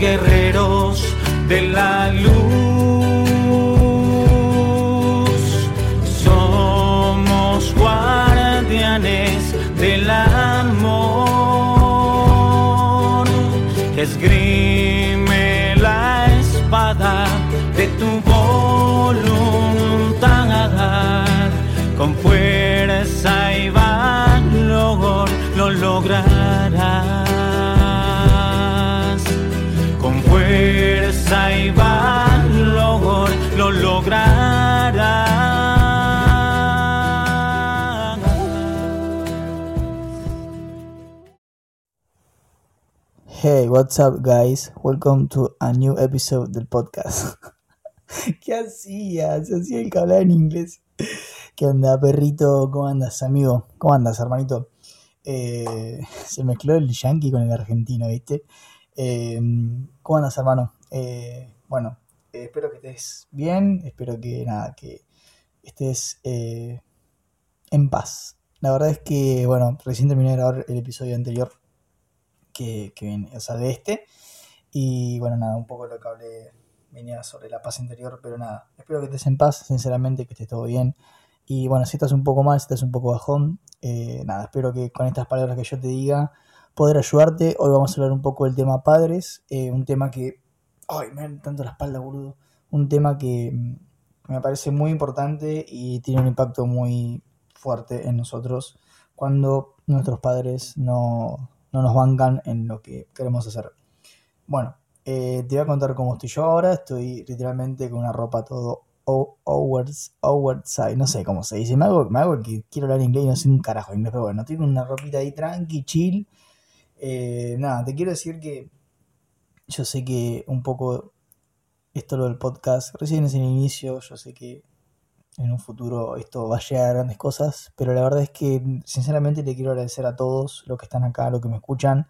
guerreros de la luz. What's up, guys? Welcome to a new episode del podcast. ¿Qué hacías? Hacía el que hablaba en inglés. ¿Qué onda, perrito? ¿Cómo andas, amigo? ¿Cómo andas, hermanito? Eh, se mezcló el yankee con el argentino, ¿viste? Eh, ¿Cómo andas, hermano? Eh, bueno, eh, espero que estés bien. Espero que, nada, que estés en paz. La verdad es que, bueno, recién terminé de grabar el episodio anterior que, que viene, o sea, de este. Y bueno, nada, un poco lo que hablé venía sobre la paz interior, pero nada, espero que estés en paz, sinceramente, que estés todo bien. Y bueno, si estás un poco mal, si estás un poco bajón, eh, nada, espero que con estas palabras que yo te diga poder ayudarte. Hoy vamos a hablar un poco del tema padres, eh, un tema que... Ay, me da tanto la espalda, boludo. Un tema que mm, me parece muy importante y tiene un impacto muy fuerte en nosotros cuando nuestros padres no, no nos bancan en lo que queremos hacer. Bueno, eh, te voy a contar cómo estoy yo ahora. Estoy literalmente con una ropa todo oversize, no sé cómo se dice. Me hago, me hago que quiero hablar inglés y no sé un carajo inglés, pero bueno, con una ropita ahí tranqui, chill. Eh, nada, te quiero decir que yo sé que un poco esto lo del podcast recién es el inicio. Yo sé que en un futuro esto va a llegar a grandes cosas, pero la verdad es que sinceramente le quiero agradecer a todos los que están acá, los que me escuchan,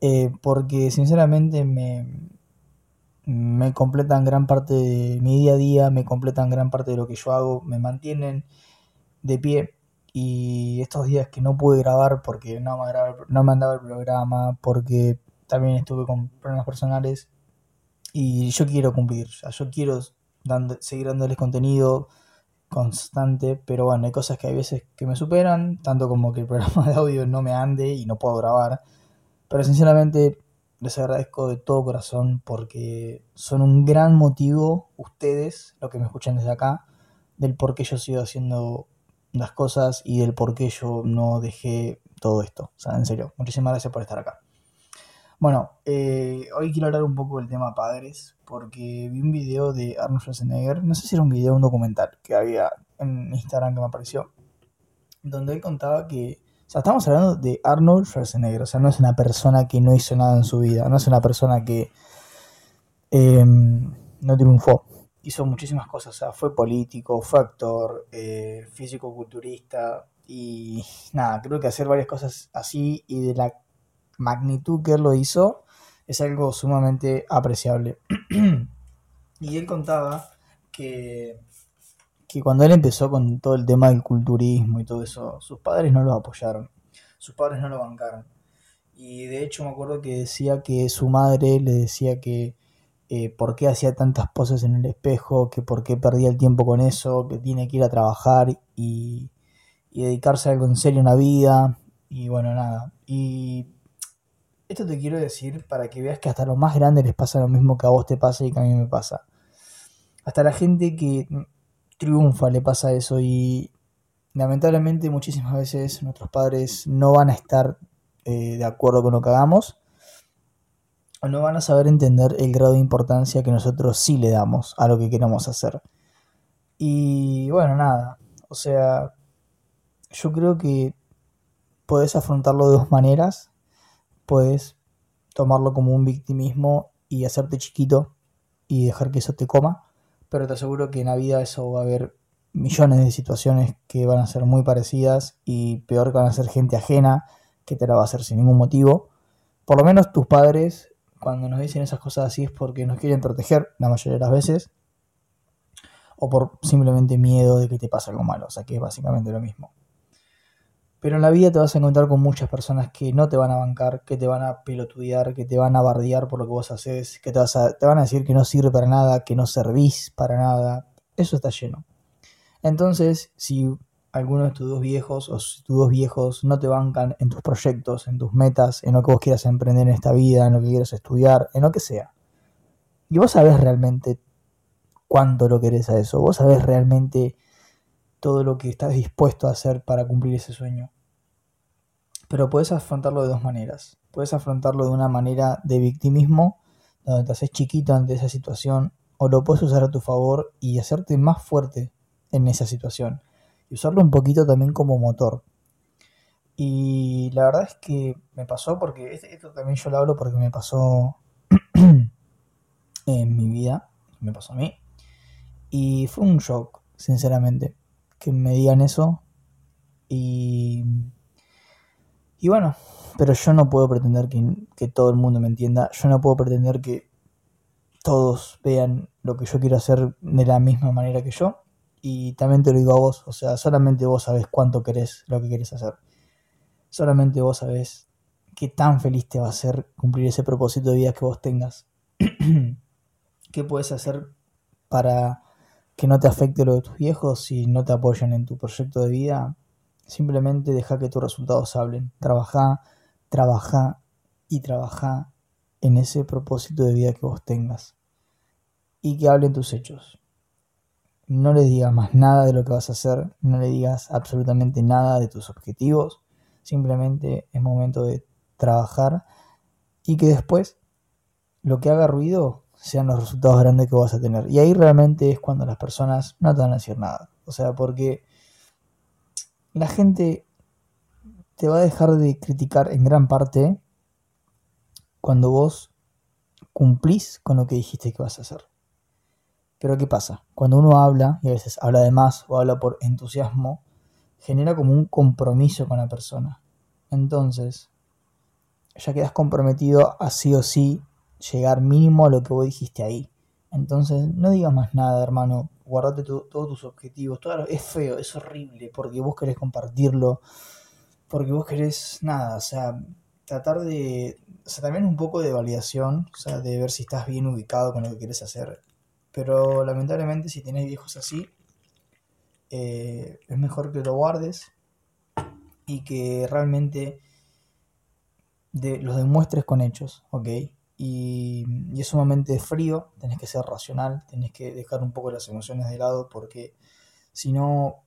eh, porque sinceramente me, me completan gran parte de mi día a día, me completan gran parte de lo que yo hago, me mantienen de pie. Y estos días que no pude grabar porque no me, grababa- no me andaba el programa, porque también estuve con problemas personales, y yo quiero cumplir, yo quiero seguir dándoles contenido constante, pero bueno, hay cosas que hay veces que me superan, tanto como que el programa de audio no me ande y no puedo grabar. Pero sinceramente les agradezco de todo corazón porque son un gran motivo, ustedes, los que me escuchan desde acá, del por qué yo sigo haciendo las cosas y del por qué yo no dejé todo esto. O sea, en serio, muchísimas gracias por estar acá. Bueno, eh, hoy quiero hablar un poco del tema padres, porque vi un video de Arnold Schwarzenegger, no sé si era un video o un documental que había en Instagram que me apareció, donde él contaba que, o sea, estamos hablando de Arnold Schwarzenegger, o sea, no es una persona que no hizo nada en su vida, no es una persona que eh, no triunfó, hizo muchísimas cosas, o sea, fue político, fue actor, eh, físico-culturista y nada, creo que hacer varias cosas así y de la magnitud que él lo hizo es algo sumamente apreciable. y él contaba que, que cuando él empezó con todo el tema del culturismo y todo eso, sus padres no lo apoyaron, sus padres no lo bancaron. Y de hecho me acuerdo que decía que su madre le decía que eh, por qué hacía tantas poses en el espejo, que por qué perdía el tiempo con eso, que tiene que ir a trabajar y, dedicarse a algo en serio en la vida. Y bueno, nada. Y esto te quiero decir para que veas que hasta los más grandes les pasa lo mismo que a vos te pasa y que a mí me pasa. Hasta la gente que triunfa le pasa eso y lamentablemente muchísimas veces nuestros padres no van a estar eh, de acuerdo con lo que hagamos o no van a saber entender el grado de importancia que nosotros sí le damos a lo que queremos hacer. Y bueno, nada, o sea, yo creo que puedes afrontarlo de dos maneras. Puedes tomarlo como un victimismo y hacerte chiquito y dejar que eso te coma. Pero te aseguro que en la vida eso va a haber millones de situaciones que van a ser muy parecidas y peor que van a ser gente ajena que te la va a hacer sin ningún motivo. Por lo menos tus padres, cuando nos dicen esas cosas así es porque nos quieren proteger la mayoría de las veces. O por simplemente miedo de que te pase algo malo. O sea que es básicamente lo mismo. Pero en la vida te vas a encontrar con muchas personas que no te van a bancar, que te van a pelotudear, que te van a bardear por lo que vos haces, que te, vas te van a decir que no sirve para nada, que no servís para nada. Eso está lleno. Entonces, si alguno de tus dos viejos o si tus dos viejos no te bancan en tus proyectos, en tus metas, en lo que vos quieras emprender en esta vida, en lo que quieras estudiar, en lo que sea. Y vos sabés realmente cuánto lo querés a eso, vos sabés realmente todo lo que estás dispuesto a hacer para cumplir ese sueño. Pero puedes afrontarlo de dos maneras. Puedes afrontarlo de una manera de victimismo, donde te haces chiquito ante esa situación, o lo puedes usar a tu favor y hacerte más fuerte en esa situación. Y usarlo un poquito también como motor. Y la verdad es que me pasó porque, esto también yo lo hablo porque me pasó en mi vida, me pasó a mí. Y fue un shock, sinceramente que me digan eso. Y, y bueno, pero yo no puedo pretender que, que todo el mundo me entienda. Yo no puedo pretender que todos vean lo que yo quiero hacer de la misma manera que yo. Y también te lo digo a vos, o sea, solamente vos sabés cuánto querés lo que querés hacer. Solamente vos sabés qué tan feliz te va a hacer cumplir ese propósito de vida que vos tengas. ¿Qué puedes hacer para que no te afecte lo de tus viejos si no te apoyan en tu proyecto de vida. Simplemente deja que tus resultados hablen. Trabaja, trabaja y trabaja en ese propósito de vida que vos tengas. Y que hablen tus hechos. No le digas más nada de lo que vas a hacer, no le digas absolutamente nada de tus objetivos. Simplemente es momento de trabajar y que después lo que haga ruido sean los resultados grandes que vas a tener. Y ahí realmente es cuando las personas no te van a decir nada. O sea, porque la gente te va a dejar de criticar en gran parte cuando vos cumplís con lo que dijiste que vas a hacer. Pero ¿qué pasa? Cuando uno habla, y a veces habla de más o habla por entusiasmo, genera como un compromiso con la persona. Entonces, ya quedas comprometido a sí o sí llegar mínimo a lo que vos dijiste ahí. Entonces, no digas más nada, hermano. Guardate todos tus objetivos. Todo, es feo, es horrible, porque vos querés compartirlo, porque vos querés nada, o sea, tratar de. O sea, también un poco de validación, o sea, de ver si estás bien ubicado con lo que querés hacer. Pero lamentablemente, si tenés viejos así, eh, es mejor que lo guardes y que realmente de, los demuestres con hechos, ¿ok? Y, es sumamente frío, tenés que ser racional, tenés que dejar un poco las emociones de lado porque si no,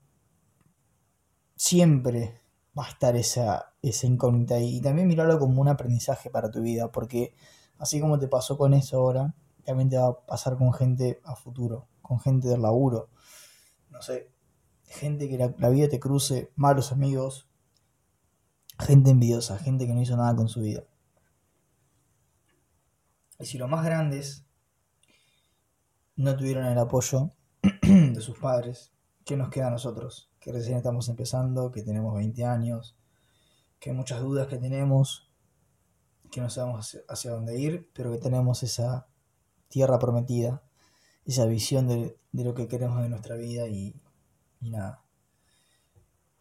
siempre va a estar esa, esa incógnita y también mirarlo como un aprendizaje para tu vida porque así como te pasó con eso ahora, también te va a pasar con gente a futuro, con gente del laburo, no sé, gente que la vida te cruce, malos amigos, gente envidiosa, gente que no hizo nada con su vida. Y si los más grandes no tuvieron el apoyo de sus padres, ¿qué nos queda a nosotros? Que recién estamos empezando, que tenemos 20 años, que hay muchas dudas que tenemos, que no sabemos hacia, dónde ir, pero que tenemos esa tierra prometida, esa visión de, lo que queremos de nuestra vida y, y nada.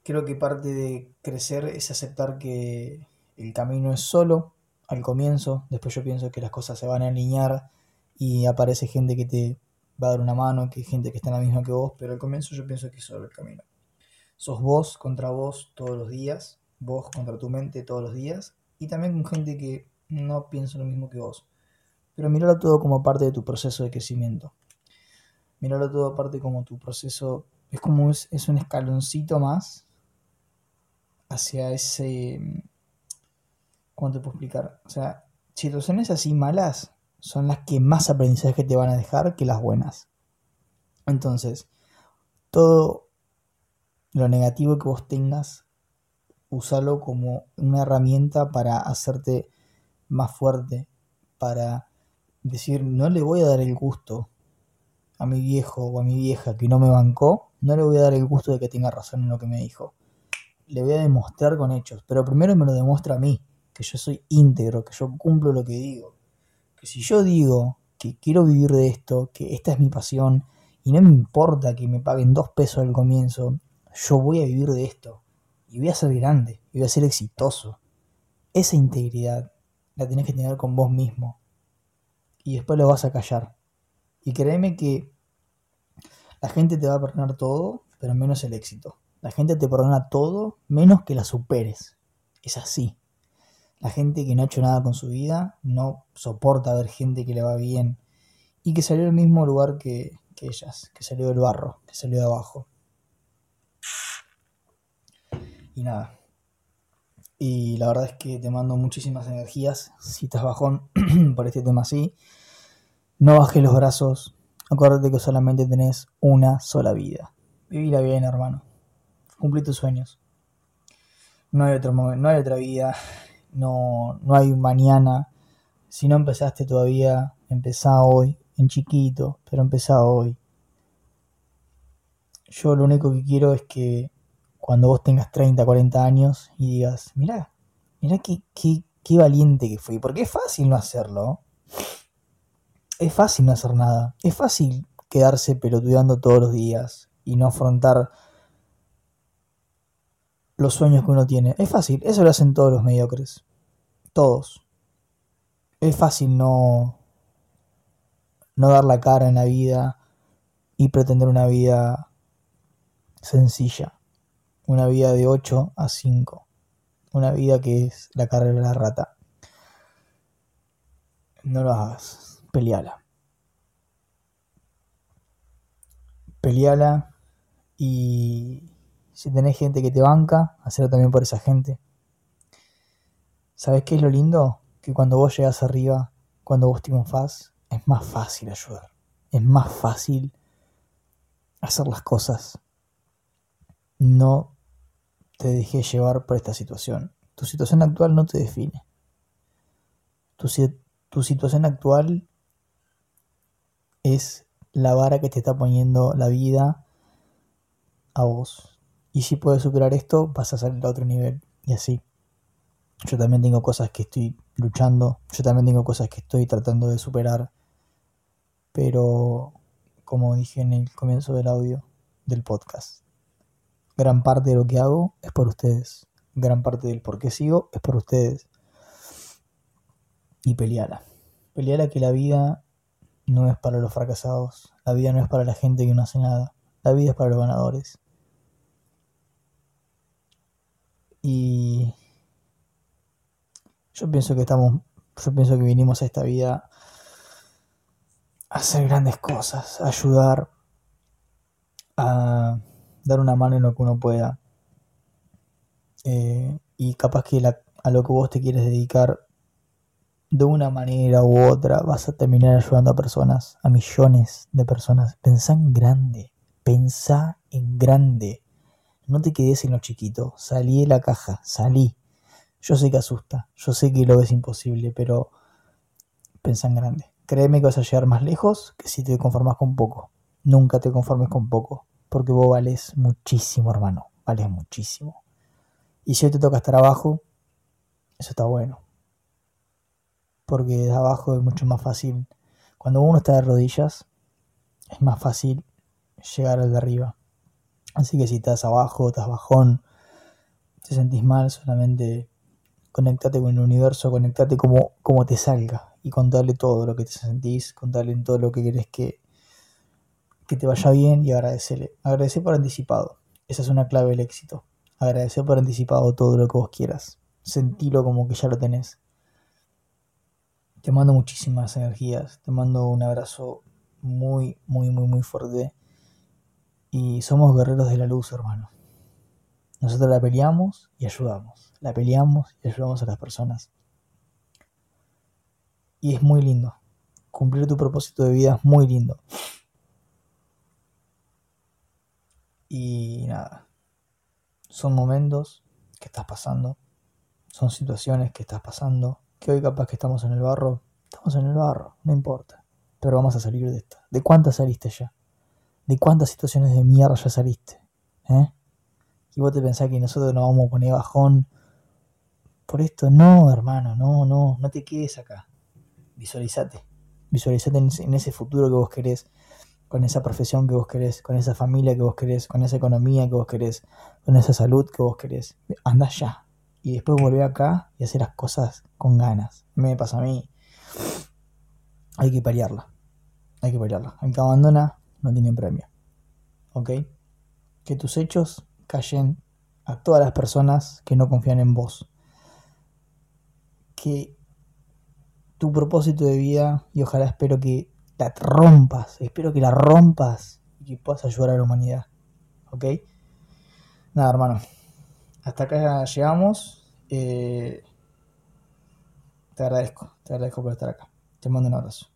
Creo que parte de crecer es aceptar que el camino es solo, al comienzo, después yo pienso que las cosas se van a alinear y aparece gente que te va a dar una mano, que gente que está en la misma que vos, pero al comienzo yo pienso que es solo el camino. Sos vos contra vos todos los días, vos contra tu mente todos los días, y también con gente que no piensa lo mismo que vos. Pero miralo todo como parte de tu proceso de crecimiento. Miralo todo aparte como tu proceso, es como es, es un escaloncito más hacia ese ¿Cómo te puedo explicar? O sea, situaciones así malas son las que más aprendizaje te van a dejar que las buenas. Entonces, todo lo negativo que vos tengas, usalo como una herramienta para hacerte más fuerte, para decir, no le voy a dar el gusto a mi viejo o a mi vieja que no me bancó, no le voy a dar el gusto de que tenga razón en lo que me dijo. Le voy a demostrar con hechos, pero primero me lo demuestra a mí que yo soy íntegro, que yo cumplo lo que digo. Que si yo digo que quiero vivir de esto, que esta es mi pasión, y no me importa que me paguen dos pesos al comienzo, yo voy a vivir de esto. y voy a ser grande, y voy a ser exitoso. Esa integridad la tenés que tener con vos mismo. Y después lo vas a callar. Y créeme que la gente te va a perdonar todo, pero menos el éxito. La gente te perdona todo, menos que la superes. Es así. La gente que no ha hecho nada con su vida no soporta ver gente que le va bien y que salió del mismo lugar que, ellas, que salió del barro, que salió de abajo. Y nada. Y la verdad es que te mando muchísimas energías. Si estás bajón por este tema así, no bajes los brazos. Acuérdate que solamente tenés una sola vida. Vivila bien, hermano. Cumplí tus sueños. No hay otro no hay otra vida. No, no hay un mañana. Si no empezaste todavía, empezá hoy, en chiquito, pero empezá hoy. Yo lo único que quiero es que cuando vos tengas 30, 40 años y digas, mirá, mirá qué, qué, qué valiente que fui, porque es fácil no hacerlo. Es fácil no hacer nada. Es fácil quedarse pelotudeando todos los días y no afrontar los sueños que uno tiene. Es fácil, eso lo hacen todos los mediocres. Todos. Es fácil no no dar la cara en la vida y pretender una vida sencilla, una vida de 8 a 5, una vida que es la carrera de la rata. No lo hagas, peleala. Peleala y si tenés gente que te banca, hacerlo también por esa gente. ¿Sabes qué es lo lindo? Que cuando vos llegas arriba, cuando vos triunfás, es más fácil ayudar. Es más fácil hacer las cosas. No te dejes llevar por esta situación. Tu situación actual no te define. Tu, tu situación actual es la vara que te está poniendo la vida a vos. Y si puedes superar esto, vas a salir a otro nivel. Y así. Yo también tengo cosas que estoy luchando. Yo también tengo cosas que estoy tratando de superar pero como dije en el comienzo del audio del podcast, gran parte de lo que hago es por ustedes, gran parte del por qué sigo es por ustedes. Y peleala, peleala que la vida no es para los fracasados, la vida no es para la gente que no hace nada, la vida es para los ganadores. Yo pienso que estamos, yo pienso que vinimos a esta vida hacer grandes cosas, ayudar, a dar una mano en lo que uno pueda. Eh, y capaz que a lo que vos te quieres dedicar de una manera u otra vas a terminar ayudando a personas, a millones de personas. Pensá en grande, pensá en grande. No te quedes en lo chiquito, salí de la caja, salí. Yo sé que asusta, yo sé que lo ves imposible, pero pensá en grande. Créeme que vas a llegar más lejos que si te conformas con poco. Nunca te conformes con poco, porque vos vales muchísimo, hermano. Vales muchísimo. Y si hoy te toca estar abajo, eso está bueno. Porque de abajo es mucho más fácil. Cuando uno está de rodillas, es más fácil llegar al de arriba. Así que si estás abajo, estás bajón, te sentís mal, solamente conectate con el universo, conectate como, como te salga y contarle todo lo que te sentís, contarle todo lo que querés que, que te vaya bien y agradecerle. Agradecer por anticipado. Esa es una clave del éxito. Agradecer por anticipado todo lo que vos quieras. Sentirlo como que ya lo tenés. Te mando muchísimas energías. Te mando un abrazo muy, muy, muy, muy fuerte. Y somos guerreros de la luz, hermano. Nosotros la peleamos y ayudamos. La peleamos y ayudamos a las personas. Y es muy lindo. Cumplir tu propósito de vida es muy lindo. Y nada. Son momentos que estás pasando. Son situaciones que estás pasando. Que hoy capaz que estamos en el barro. Estamos en el barro, no importa. Pero vamos a salir de esta. ¿De cuántas saliste ya? ¿De cuántas situaciones de mierda ya saliste? ¿Eh? Y vos te pensás que nosotros nos vamos a poner bajón por esto. No, hermano, no, no, no te quedes acá visualizate. Visualizate en ese, futuro que vos querés. con esa profesión que vos querés, con esa familia que vos querés, con esa economía que vos querés, con esa salud que vos querés. Anda ya. Y después volver acá y hacer las cosas con ganas. Me pasa a mí. Hay que pelearla. Hay que pelearla. El que abandona no tiene premio. ¿Ok? Que tus hechos callen a todas las personas que no confían en vos. Que tu propósito de vida, y ojalá espero que la rompas, espero que la rompas y que puedas ayudar a la humanidad. ¿Ok? Nada, hermano. Hasta acá llegamos. Eh, te agradezco, te agradezco por estar acá. Te mando un abrazo.